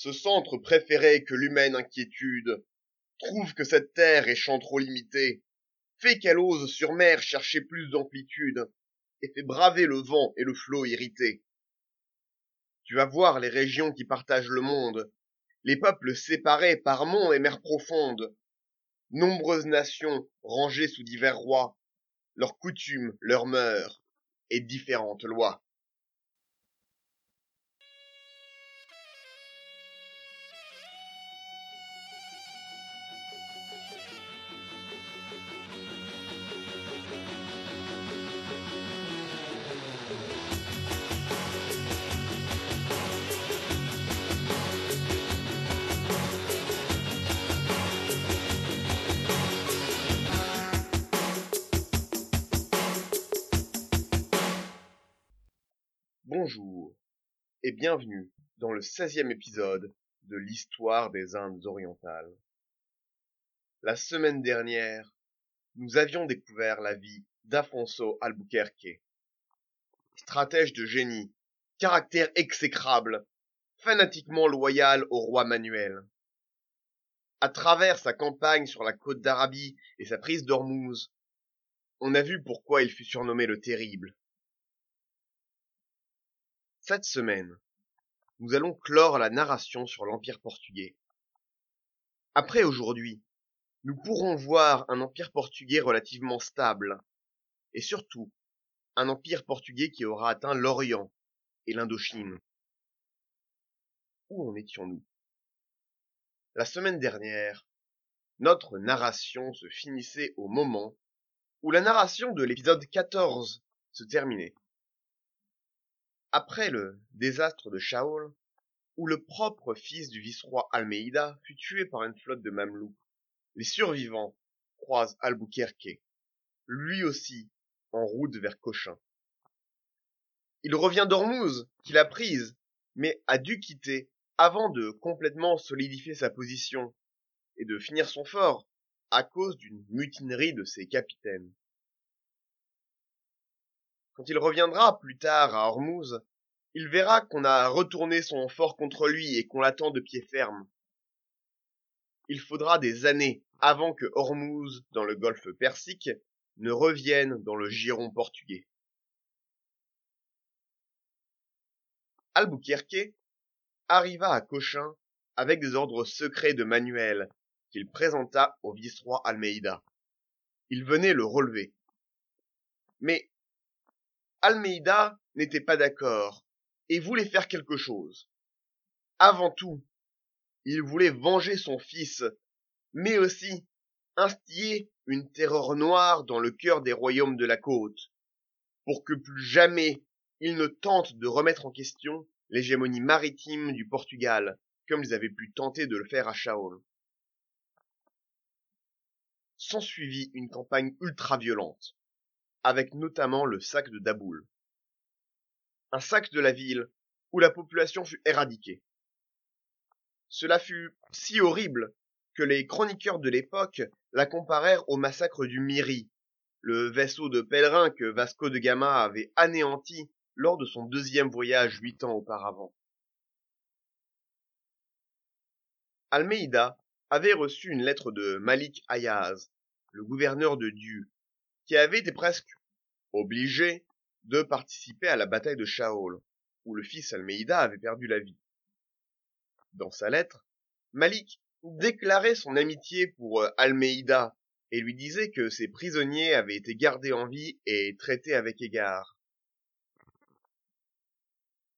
ce centre préféré que l'humaine inquiétude, trouve que cette terre est champ trop limité, fait qu'elle ose sur mer chercher plus d'amplitude, et fait braver le vent et le flot irrité. Tu vas voir les régions qui partagent le monde, les peuples séparés par monts et mers profondes, nombreuses nations rangées sous divers rois, leurs coutumes, leurs mœurs et différentes lois. Bonjour et bienvenue dans le 16e épisode de l'histoire des Indes orientales. La semaine dernière, nous avions découvert la vie d'Afonso Albuquerque. Stratège de génie, caractère exécrable, fanatiquement loyal au roi Manuel. À travers sa campagne sur la côte d'Arabie et sa prise d'Ormuz, on a vu pourquoi il fut surnommé le Terrible. Cette semaine, nous allons clore la narration sur l'Empire portugais. Après aujourd'hui, nous pourrons voir un empire portugais relativement stable, et surtout un empire portugais qui aura atteint l'Orient et l'Indochine. Où en étions-nous? La semaine dernière, notre narration se finissait au moment où la narration de l'épisode 14 se terminait. Après le désastre de Shaol, où le propre fils du vice-roi Almeida fut tué par une flotte de mamelouks, les survivants croisent Albuquerque, lui aussi en route vers Cochin. Il revient d'Ormuz, qu'il a prise, mais a dû quitter avant de complètement solidifier sa position et de finir son fort à cause d'une mutinerie de ses capitaines. Quand il reviendra plus tard à Hormuz, il verra qu'on a retourné son fort contre lui et qu'on l'attend de pied ferme. Il faudra des années avant que Hormuz, dans le golfe Persique, ne revienne dans le giron portugais. Albuquerque arriva à Cochin avec des ordres secrets de Manuel qu'il présenta au vice-roi Almeida. Il venait le relever. Mais Almeida n'était pas d'accord et voulait faire quelque chose. Avant tout, il voulait venger son fils, mais aussi instiller une terreur noire dans le cœur des royaumes de la côte, pour que plus jamais il ne tente de remettre en question l'hégémonie maritime du Portugal, comme ils avaient pu tenter de le faire à Shaol. S'ensuivit une campagne ultra-violente, avec notamment le sac de Daboul. Un sac de la ville où la population fut éradiquée. Cela fut si horrible que les chroniqueurs de l'époque la comparèrent au massacre du Miri, le vaisseau de pèlerins que Vasco de Gama avait anéanti lors de son deuxième voyage huit ans auparavant. Almeida avait reçu une lettre de Malik Ayaz, le gouverneur de Dieu, qui avait été presque obligé de participer à la bataille de Shaol, où le fils Almeida avait perdu la vie. Dans sa lettre, Malik déclarait son amitié pour euh, Almeida et lui disait que ses prisonniers avaient été gardés en vie et traités avec égard.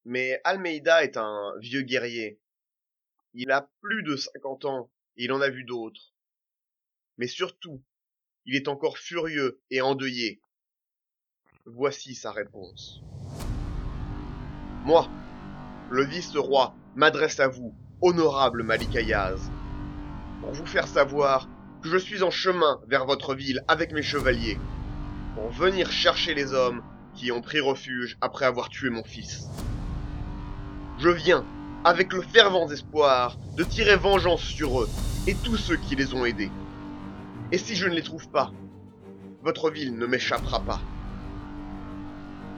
Mais Almeida est un vieux guerrier. Il a plus de cinquante ans, il en a vu d'autres. Mais surtout, il est encore furieux et endeuillé. Voici sa réponse. Moi, le vice-roi, m'adresse à vous, honorable Malikayaz, pour vous faire savoir que je suis en chemin vers votre ville avec mes chevaliers, pour venir chercher les hommes qui ont pris refuge après avoir tué mon fils. Je viens, avec le fervent espoir, de tirer vengeance sur eux et tous ceux qui les ont aidés. Et si je ne les trouve pas, votre ville ne m'échappera pas.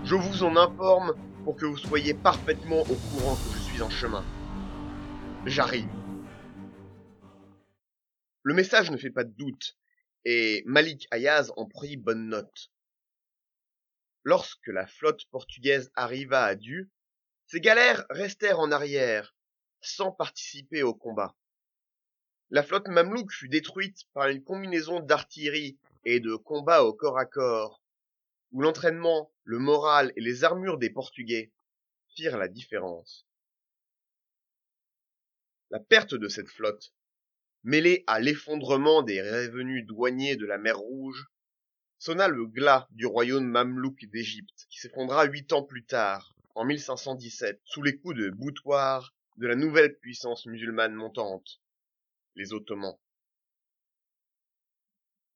Je vous en informe pour que vous soyez parfaitement au courant que je suis en chemin. J'arrive. Le message ne fait pas de doute, et Malik Ayaz en prit bonne note. Lorsque la flotte portugaise arriva à Du, ses galères restèrent en arrière, sans participer au combat. La flotte mamelouk fut détruite par une combinaison d'artillerie et de combats au corps à corps, où l'entraînement, le moral et les armures des Portugais firent la différence. La perte de cette flotte, mêlée à l'effondrement des revenus douaniers de la mer Rouge, sonna le glas du royaume mamelouk d'Égypte, qui s'effondra huit ans plus tard, en 1517, sous les coups de boutoir de la nouvelle puissance musulmane montante, les Ottomans.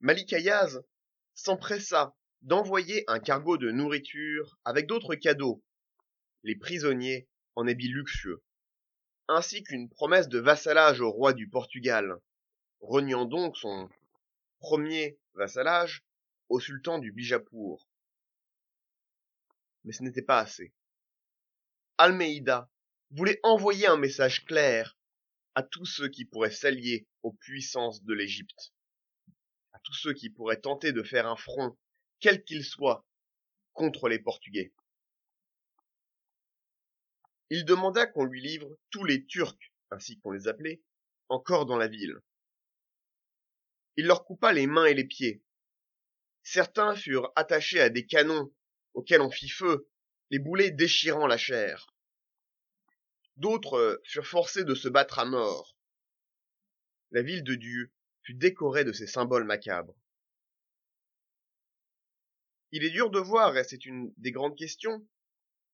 Malik Ayaz s'empressa d'envoyer un cargo de nourriture avec d'autres cadeaux, les prisonniers en habits luxueux, ainsi qu'une promesse de vassalage au roi du Portugal, reniant donc son premier vassalage au sultan du Bijapur. Mais ce n'était pas assez. Almeida voulait envoyer un message clair à tous ceux qui pourraient s'allier aux puissances de l'Égypte, à tous ceux qui pourraient tenter de faire un front, quel qu'il soit, contre les Portugais. Il demanda qu'on lui livre tous les Turcs, ainsi qu'on les appelait, encore dans la ville. Il leur coupa les mains et les pieds. Certains furent attachés à des canons auxquels on fit feu, les boulets déchirant la chair. D'autres euh, furent forcés de se battre à mort. La ville de Dieu fut décorée de ces symboles macabres. Il est dur de voir, et c'est une des grandes questions,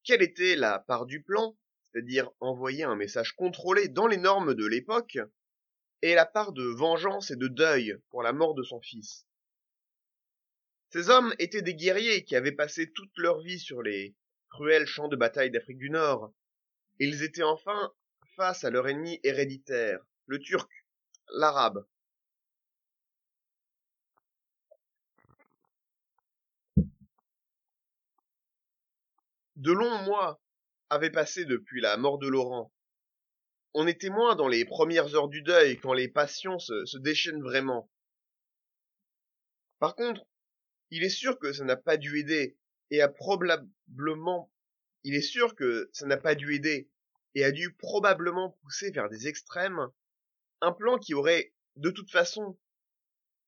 quelle était la part du plan, c'est-à-dire envoyer un message contrôlé dans les normes de l'époque, et la part de vengeance et de deuil pour la mort de son fils. Ces hommes étaient des guerriers qui avaient passé toute leur vie sur les cruels champs de bataille d'Afrique du Nord. Ils étaient enfin face à leur ennemi héréditaire, le turc, l'arabe. De longs mois avaient passé depuis la mort de Laurent. On est témoin dans les premières heures du deuil quand les passions se déchaînent vraiment. Par contre, il est sûr que ça n'a pas dû aider et a probablement il est sûr que ça n'a pas dû aider et a dû probablement pousser vers des extrêmes un plan qui aurait de toute façon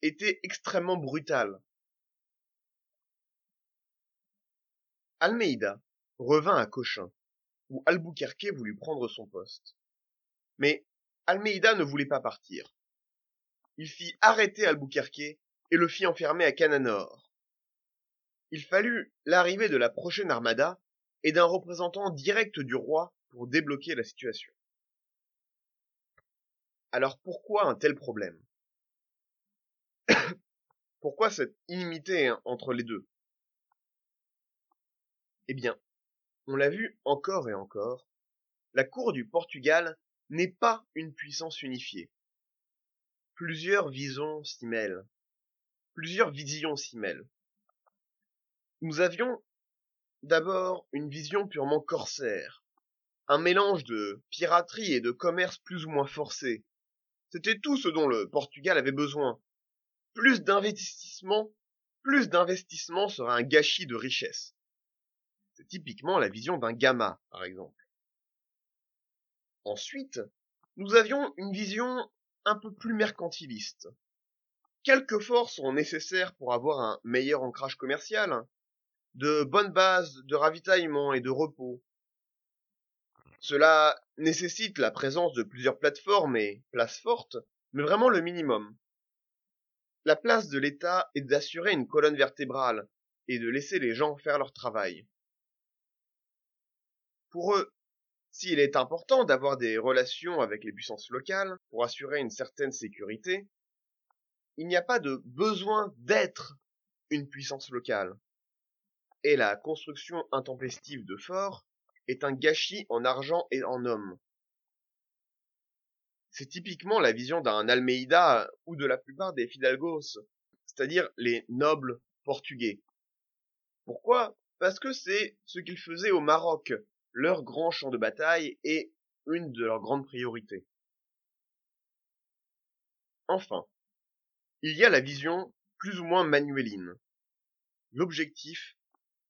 été extrêmement brutal. Almeida revint à Cochin, où Albuquerque voulut prendre son poste. Mais Almeida ne voulait pas partir. Il fit arrêter Albuquerque et le fit enfermer à Cananor. Il fallut l'arrivée de la prochaine armada et d'un représentant direct du roi pour débloquer la situation. Alors pourquoi un tel problème? Pourquoi cette inimité entre les deux? Eh bien, on l'a vu encore et encore, la cour du Portugal n'est pas une puissance unifiée. Plusieurs visions s'y mêlent. Plusieurs visions s'y mêlent. Nous avions d'abord une vision purement corsaire, un mélange de piraterie et de commerce plus ou moins forcé. C'était tout ce dont le Portugal avait besoin. Plus d'investissement, plus d'investissement sera un gâchis de richesse. C'est typiquement la vision d'un gamma, par exemple. Ensuite, nous avions une vision un peu plus mercantiliste. Quelques forces sont nécessaires pour avoir un meilleur ancrage commercial, de bonnes bases de ravitaillement et de repos. Cela nécessite la présence de plusieurs plateformes et places fortes, mais vraiment le minimum. La place de l'État est d'assurer une colonne vertébrale et de laisser les gens faire leur travail. Pour eux, s'il est important d'avoir des relations avec les puissances locales pour assurer une certaine sécurité, il n'y a pas de besoin d'être une puissance locale et la construction intempestive de forts est un gâchis en argent et en hommes. C'est typiquement la vision d'un Almeida ou de la plupart des Fidalgos, c'est-à-dire les nobles portugais. Pourquoi? Parce que c'est ce qu'ils faisaient au Maroc, leur grand champ de bataille et une de leurs grandes priorités. Enfin, il y a la vision plus ou moins manueline. L'objectif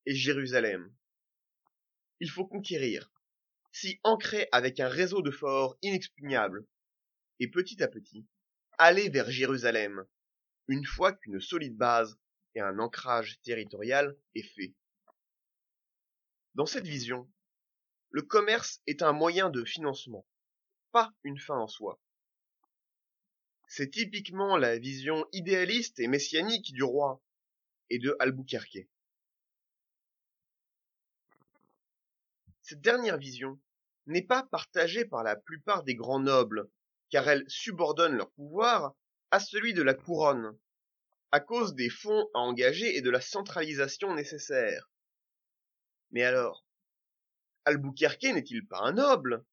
est Jérusalem. Il faut conquérir, s'y ancrer avec un réseau de forts inexpugnable, et petit à petit, aller vers Jérusalem, une fois qu'une solide base et un ancrage territorial est fait. Dans cette vision, le commerce est un moyen de financement, pas une fin en soi. C'est typiquement la vision idéaliste et messianique du roi et de Albuquerque. Cette dernière vision n'est pas partagée par la plupart des grands nobles, car elle subordonne leur pouvoir à celui de la couronne, à cause des fonds à engager et de la centralisation nécessaire. Mais alors, Albuquerque n'est-il pas un noble?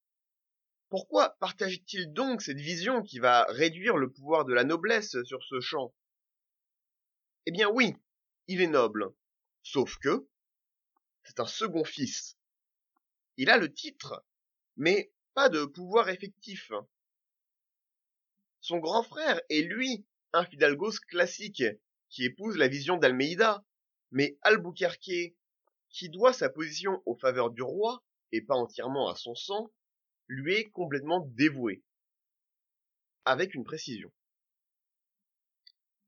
Pourquoi partage-t-il donc cette vision qui va réduire le pouvoir de la noblesse sur ce champ? Eh bien oui, il est noble, sauf que c'est un second fils. Il a le titre, mais pas de pouvoir effectif. Son grand frère est lui un fidalgos classique qui épouse la vision d'Almeida, mais Albuquerque qui doit sa position aux faveurs du roi, et pas entièrement à son sang, lui est complètement dévoué. Avec une précision.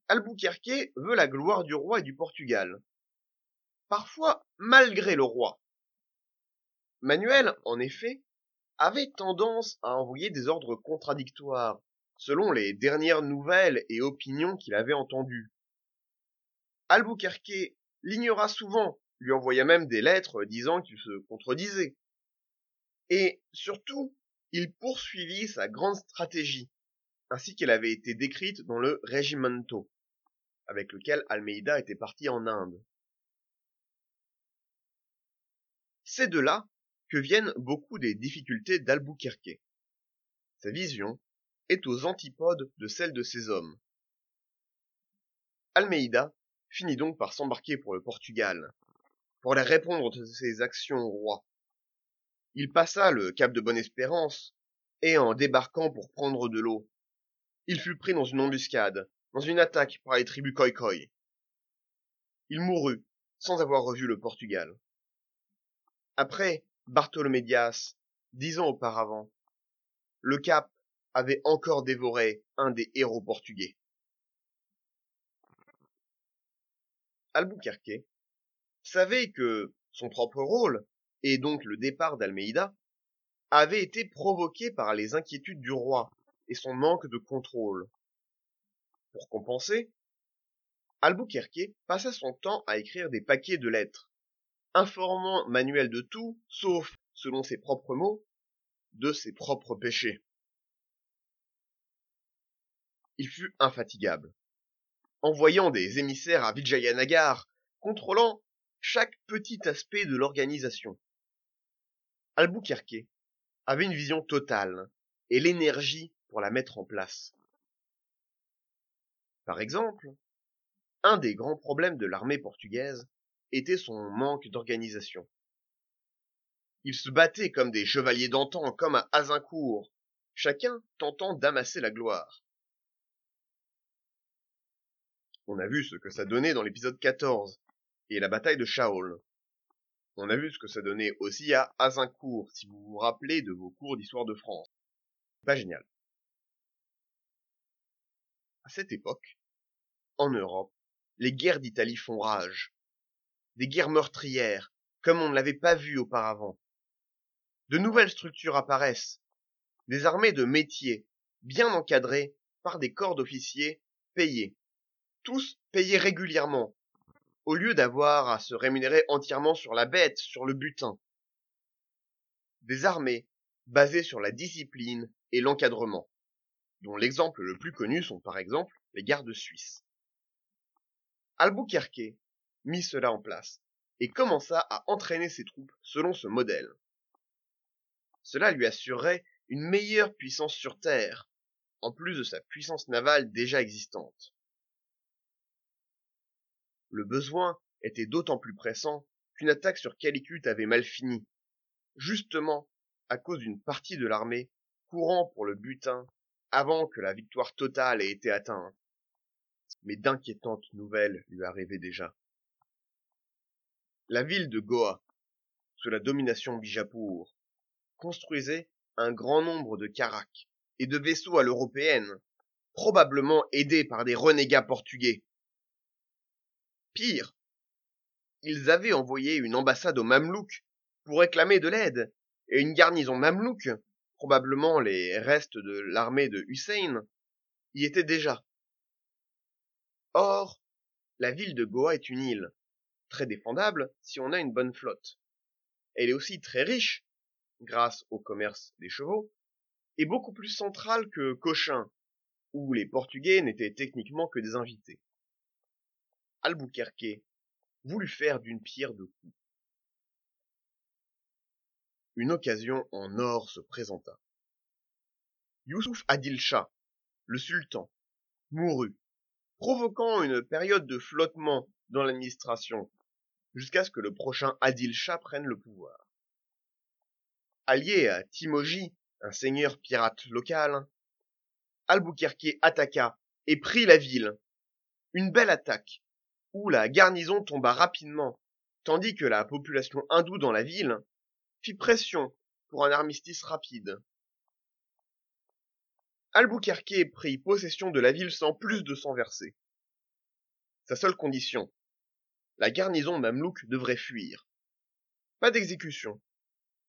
Albuquerque veut la gloire du roi et du Portugal. Parfois malgré le roi. Manuel, en effet, avait tendance à envoyer des ordres contradictoires, selon les dernières nouvelles et opinions qu'il avait entendues. Albuquerque l'ignora souvent lui envoya même des lettres disant qu'il se contredisait. Et surtout, il poursuivit sa grande stratégie, ainsi qu'elle avait été décrite dans le Regimento, avec lequel Almeida était parti en Inde. C'est de là que viennent beaucoup des difficultés d'Albuquerque. Sa vision est aux antipodes de celle de ses hommes. Almeida finit donc par s'embarquer pour le Portugal, pour aller répondre de ses actions au roi. Il passa le cap de Bonne-Espérance, et en débarquant pour prendre de l'eau, il fut pris dans une embuscade, dans une attaque par les tribus Khoikhoi. Il mourut sans avoir revu le Portugal. Après Bartholomé Dias, dix ans auparavant, le Cap avait encore dévoré un des héros portugais. Albuquerque savait que son propre rôle, et donc le départ d'Almeida, avait été provoqué par les inquiétudes du roi et son manque de contrôle. Pour compenser, Albuquerque passa son temps à écrire des paquets de lettres, informant Manuel de tout, sauf, selon ses propres mots, de ses propres péchés. Il fut infatigable, envoyant des émissaires à Vijayanagar, contrôlant chaque petit aspect de l'organisation. Albuquerque avait une vision totale et l'énergie pour la mettre en place. Par exemple, un des grands problèmes de l'armée portugaise était son manque d'organisation. Ils se battaient comme des chevaliers d'antan, comme à Azincourt, chacun tentant d'amasser la gloire. On a vu ce que ça donnait dans l'épisode 14, et la bataille de Shaol. On a vu ce que ça donnait aussi à Azincourt, si vous vous rappelez de vos cours d'histoire de France. Pas génial. À cette époque, en Europe, les guerres d'Italie font rage. Des guerres meurtrières, comme on ne l'avait pas vu auparavant. De nouvelles structures apparaissent. Des armées de métiers, bien encadrées par des corps d'officiers payés. Tous payés régulièrement, au lieu d'avoir à se rémunérer entièrement sur la bête, sur le butin. Des armées basées sur la discipline et l'encadrement, dont l'exemple le plus connu sont par exemple les gardes suisses. Albuquerque mit cela en place et commença à entraîner ses troupes selon ce modèle. Cela lui assurerait une meilleure puissance sur terre, en plus de sa puissance navale déjà existante. Le besoin était d'autant plus pressant qu'une attaque sur Calicut avait mal fini, justement à cause d'une partie de l'armée courant pour le butin avant que la victoire totale ait été atteinte. Mais d'inquiétantes nouvelles lui arrivaient déjà. La ville de Goa, sous la domination Bijapur, construisait un grand nombre de caracs et de vaisseaux à l'européenne, probablement aidés par des renégats portugais. Pire, ils avaient envoyé une ambassade aux Mamelouks pour réclamer de l'aide, et une garnison Mamelouk, probablement les restes de l'armée de Hussein, y était déjà. Or, la ville de Goa est une île, très défendable si on a une bonne flotte. Elle est aussi très riche, grâce au commerce des chevaux, et beaucoup plus centrale que Cochin, où les Portugais n'étaient techniquement que des invités. Albuquerque voulut faire d'une pierre deux coups. Une occasion en or se présenta. Youssouf Adil Shah, le sultan, mourut, provoquant une période de flottement dans l'administration, jusqu'à ce que le prochain Adil Shah prenne le pouvoir. Allié à Timoji, un seigneur pirate local, Albuquerque attaqua et prit la ville. Une belle attaque, où la garnison tomba rapidement, tandis que la population hindoue dans la ville fit pression pour un armistice rapide. Albuquerque prit possession de la ville sans plus de sang versé. Sa seule condition, la garnison mamelouk devrait fuir. Pas d'exécution,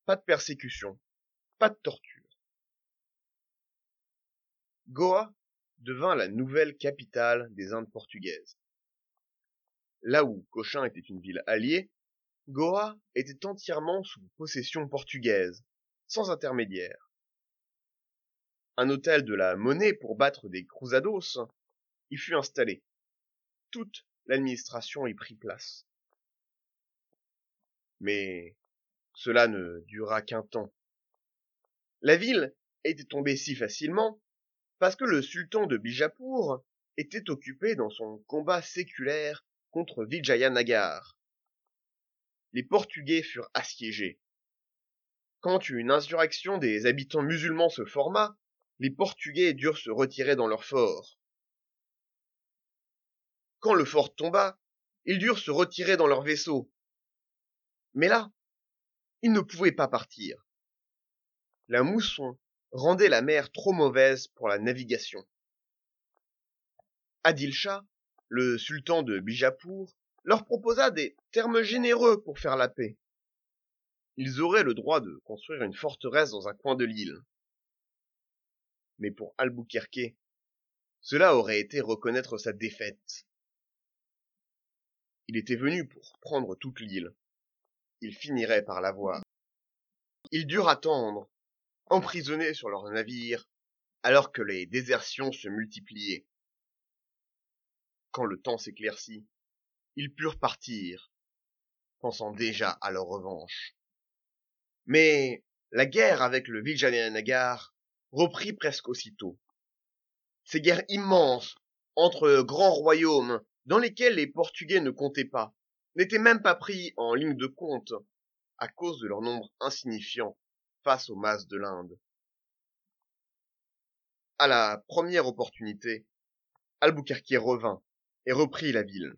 pas de persécution, pas de torture. Goa devint la nouvelle capitale des Indes portugaises. Là où Cochin était une ville alliée, Goa était entièrement sous possession portugaise, sans intermédiaire. Un hôtel de la monnaie pour battre des cruzados y fut installé. Toute l'administration y prit place. Mais cela ne dura qu'un temps. La ville était tombée si facilement parce que le sultan de Bijapur était occupé dans son combat séculaire contre Vijayanagar. Les Portugais furent assiégés. Quand une insurrection des habitants musulmans se forma, les Portugais durent se retirer dans leur fort. Quand le fort tomba, ils durent se retirer dans leur vaisseau. Mais là, ils ne pouvaient pas partir. La mousson rendait la mer trop mauvaise pour la navigation. Adil Shah, le sultan de Bijapur, leur proposa des termes généreux pour faire la paix. Ils auraient le droit de construire une forteresse dans un coin de l'île. Mais pour Albuquerque, cela aurait été reconnaître sa défaite. Il était venu pour prendre toute l'île. Il finirait par l'avoir. Ils durent attendre emprisonnés sur leur navire, alors que les désertions se multipliaient. Quand le temps s'éclaircit, ils purent partir, pensant déjà à leur revanche. Mais la guerre avec le Vijayanagar reprit presque aussitôt. Ces guerres immenses entre grands royaumes dans lesquels les Portugais ne comptaient pas, n'étaient même pas pris en ligne de compte à cause de leur nombre insignifiant face aux masses de l'Inde. À la première opportunité, Albuquerque revint et reprit la ville.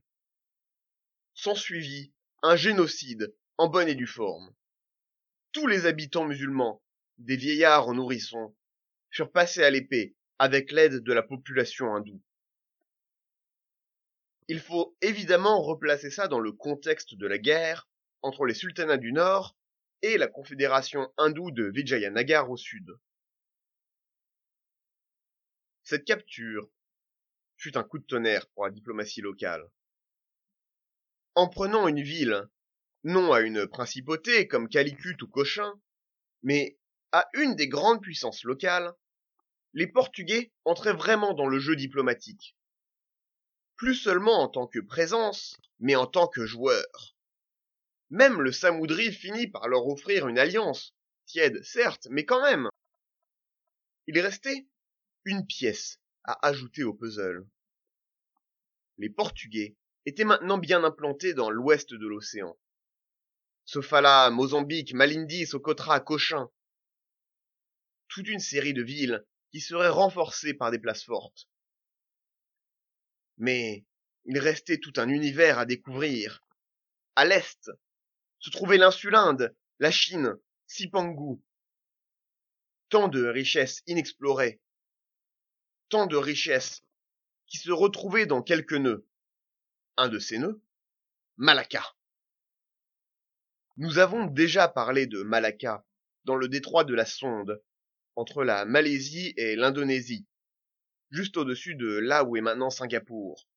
S'ensuivit un génocide en bonne et due forme. Tous les habitants musulmans, des vieillards aux nourrissons, furent passés à l'épée avec l'aide de la population hindoue. Il faut évidemment replacer ça dans le contexte de la guerre entre les sultanats du Nord et la confédération hindoue de Vijayanagar au sud. Cette capture fut un coup de tonnerre pour la diplomatie locale. En prenant une ville, non à une principauté comme Calicut ou Cochin, mais à une des grandes puissances locales, les Portugais entraient vraiment dans le jeu diplomatique. Plus seulement en tant que présence, mais en tant que joueur. Même le Samoudri finit par leur offrir une alliance, tiède certes, mais quand même. Il restait une pièce à ajouter au puzzle. Les Portugais étaient maintenant bien implantés dans l'ouest de l'océan. Sofala, Mozambique, Malindi, Socotra, Cochin. Toute une série de villes qui serait renforcé par des places fortes. Mais il restait tout un univers à découvrir. À l'est se trouvait l'insulinde, la Chine, Sipangu. Tant de richesses inexplorées, tant de richesses qui se retrouvaient dans quelques nœuds. Un de ces nœuds, Malacca. Nous avons déjà parlé de Malacca dans le détroit de la Sonde, entre la Malaisie et l'Indonésie, juste au-dessus de là où est maintenant Singapour.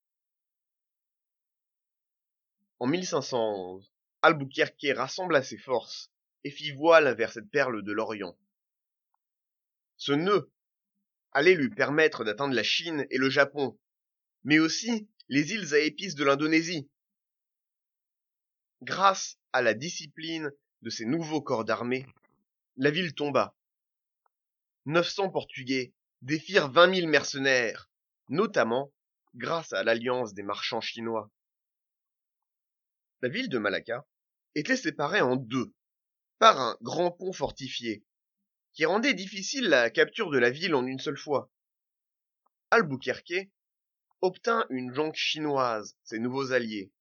En 1511, Albuquerque rassembla ses forces et fit voile vers cette perle de l'Orient. Ce nœud allait lui permettre d'atteindre la Chine et le Japon, mais aussi les îles à épices de l'Indonésie. Grâce à la discipline de ces nouveaux corps d'armée, la ville tomba. 900 Portugais défirent 20 000 mercenaires, notamment grâce à l'alliance des marchands chinois. La ville de Malacca était séparée en deux par un grand pont fortifié qui rendait difficile la capture de la ville en une seule fois. Albuquerque obtint une jonque chinoise, ses nouveaux alliés.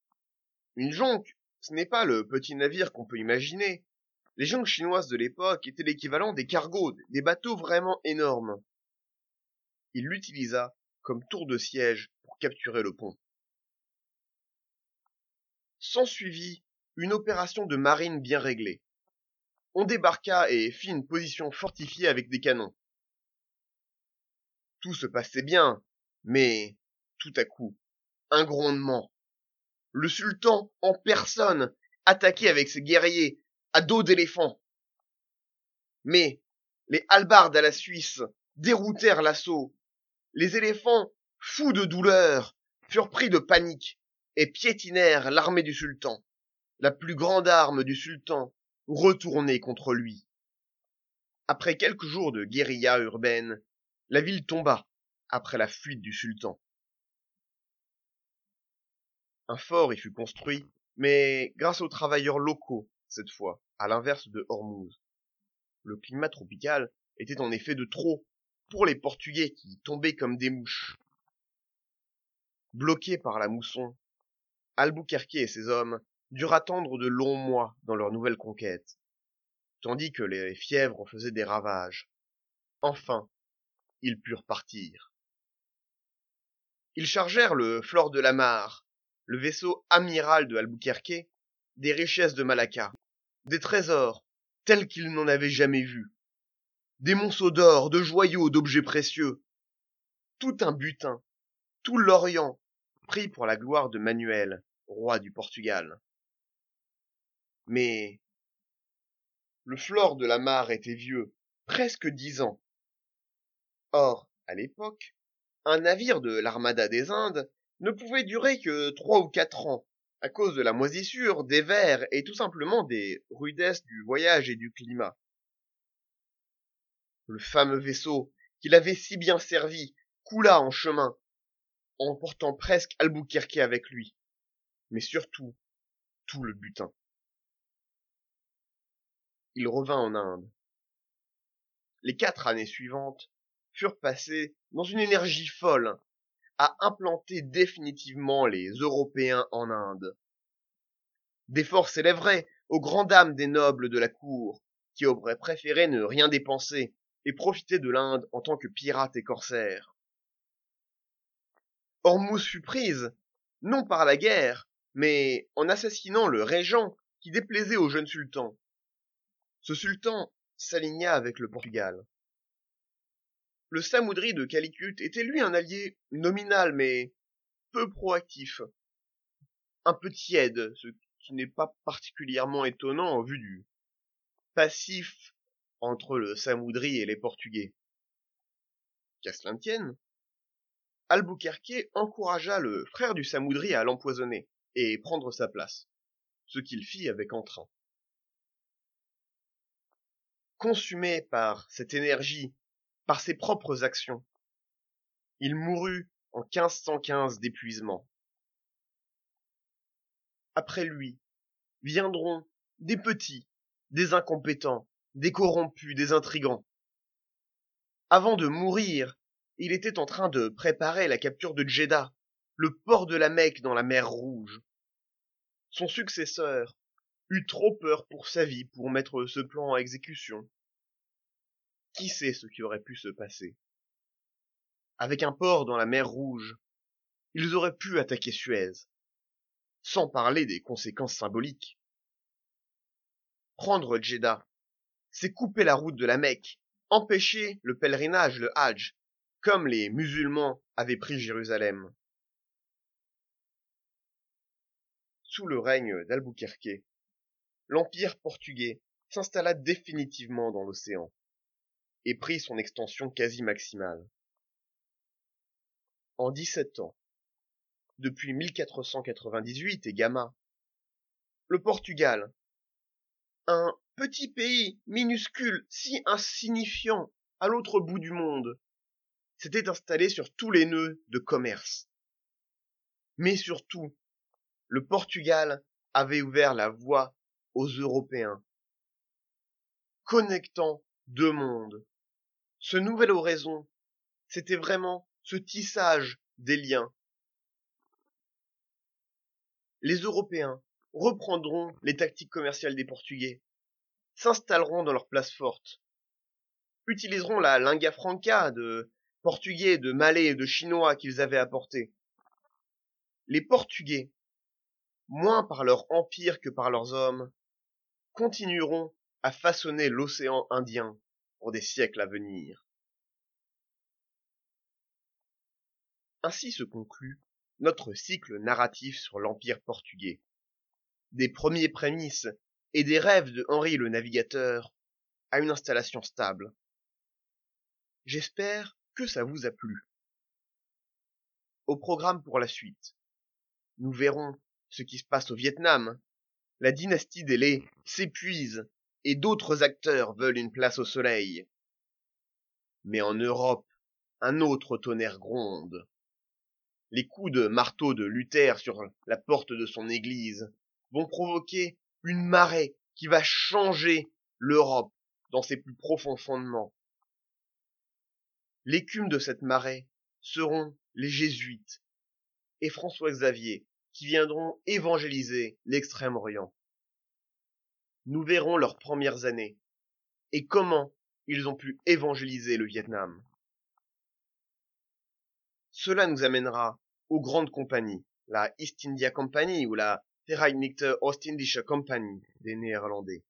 Une jonque, ce n'est pas le petit navire qu'on peut imaginer. Les jonques chinoises de l'époque étaient l'équivalent des cargos, des bateaux vraiment énormes. Il l'utilisa comme tour de siège pour capturer le pont. S'ensuivit une opération de marine bien réglée on débarqua et fit une position fortifiée avec des canons. Tout se passait bien, mais tout à coup, un grondement. Le sultan, en personne, attaquait avec ses guerriers, à dos d'éléphant. Mais les halbardes à la Suisse déroutèrent l'assaut. Les éléphants, fous de douleur, furent pris de panique et piétinèrent l'armée du sultan, la plus grande arme du sultan, retourner contre lui. Après quelques jours de guérilla urbaine, la ville tomba après la fuite du sultan. Un fort y fut construit, mais grâce aux travailleurs locaux, cette fois, à l'inverse de Hormuz. Le climat tropical était en effet de trop pour les Portugais qui tombaient comme des mouches. Bloqués par la mousson, Albuquerque et ses hommes durent attendre de longs mois dans leur nouvelle conquête, tandis que les fièvres faisaient des ravages. Enfin, ils purent partir. Ils chargèrent le Flore de la Mare, le vaisseau amiral de Albuquerque, des richesses de Malacca, des trésors tels qu'ils n'en avaient jamais vus, des monceaux d'or, de joyaux, d'objets précieux, tout un butin, tout l'Orient pris pour la gloire de Manuel, roi du Portugal. Mais le flore de la mare était vieux, presque dix ans. Or, à l'époque, un navire de l'armada des Indes ne pouvait durer que trois ou quatre ans, à cause de la moisissure, des vers et tout simplement des rudesses du voyage et du climat. Le fameux vaisseau, qui l'avait si bien servi, coula en chemin, emportant presque Albuquerque avec lui, mais surtout tout le butin il revint en Inde. Les quatre années suivantes furent passées dans une énergie folle à implanter définitivement les Européens en Inde. Des forces s'élèveraient aux grandes dames des nobles de la cour, qui auraient préféré ne rien dépenser et profiter de l'Inde en tant que pirates et corsaires. Hormuz fut prise, non par la guerre, mais en assassinant le régent qui déplaisait au jeune sultan ce sultan s'aligna avec le Portugal. Le Samoudri de Calicut était lui un allié nominal mais peu proactif, un peu tiède, ce qui n'est pas particulièrement étonnant en vue du passif entre le Samoudri et les Portugais. Qu'à cela tienne, Albuquerque encouragea le frère du Samoudri à l'empoisonner et prendre sa place, ce qu'il fit avec entrain consumé par cette énergie, par ses propres actions. Il mourut en 1515 d'épuisement. Après lui viendront des petits, des incompétents, des corrompus, des intrigants. Avant de mourir, il était en train de préparer la capture de Jeddah, le port de la Mecque dans la mer Rouge. Son successeur eut trop peur pour sa vie pour mettre ce plan en exécution. Qui sait ce qui aurait pu se passer? Avec un port dans la mer Rouge, ils auraient pu attaquer Suez, sans parler des conséquences symboliques. Prendre Jeddah, c'est couper la route de la Mecque, empêcher le pèlerinage, le Hajj, comme les musulmans avaient pris Jérusalem. Sous le règne d'Albuquerque, l'empire portugais s'installa définitivement dans l'océan et prit son extension quasi maximale. En 17 ans, depuis 1498 et Gama, le Portugal, un petit pays minuscule si insignifiant à l'autre bout du monde, s'était installé sur tous les nœuds de commerce. Mais surtout, le Portugal avait ouvert la voie aux Européens, connectant deux mondes. Ce nouvel horizon, c'était vraiment ce tissage des liens. Les Européens reprendront les tactiques commerciales des Portugais, s'installeront dans leur place forte, utiliseront la lingua franca de Portugais, de Malais et de Chinois qu'ils avaient apportés. Les Portugais, moins par leur empire que par leurs hommes, continueront à façonner l'océan Indien pour des siècles à venir. Ainsi se conclut notre cycle narratif sur l'Empire portugais. Des premiers prémices et des rêves de Henri le Navigateur à une installation stable. J'espère que ça vous a plu. Au programme pour la suite, nous verrons ce qui se passe au Vietnam. La dynastie des Lé s'épuise et d'autres acteurs veulent une place au soleil. Mais en Europe, un autre tonnerre gronde. Les coups de marteau de Luther sur la porte de son église vont provoquer une marée qui va changer l'Europe dans ses plus profonds fondements. L'écume de cette marée seront les jésuites et François Xavier qui viendront évangéliser l'extrême-orient. Nous verrons leurs premières années et comment ils ont pu évangéliser le Vietnam. Cela nous amènera aux grandes compagnies, la East India Company ou la Vereinigte Ostindische Company des Néerlandais.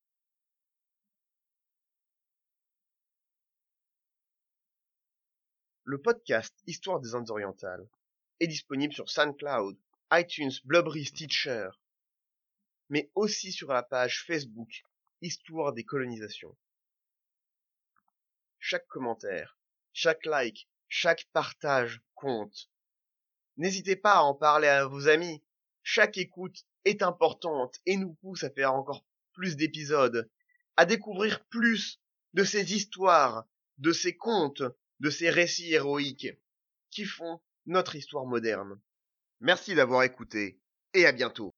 Le podcast Histoire des Indes orientales est disponible sur SoundCloud, iTunes, Blubbery, Stitcher, mais aussi sur la page Facebook Histoire des colonisations. Chaque commentaire, chaque like, chaque partage compte. N'hésitez pas à en parler à vos amis. Chaque écoute est importante et nous pousse à faire encore plus d'épisodes, à découvrir plus de ces histoires, de ces contes, de ces récits héroïques qui font notre histoire moderne. Merci d'avoir écouté et à bientôt.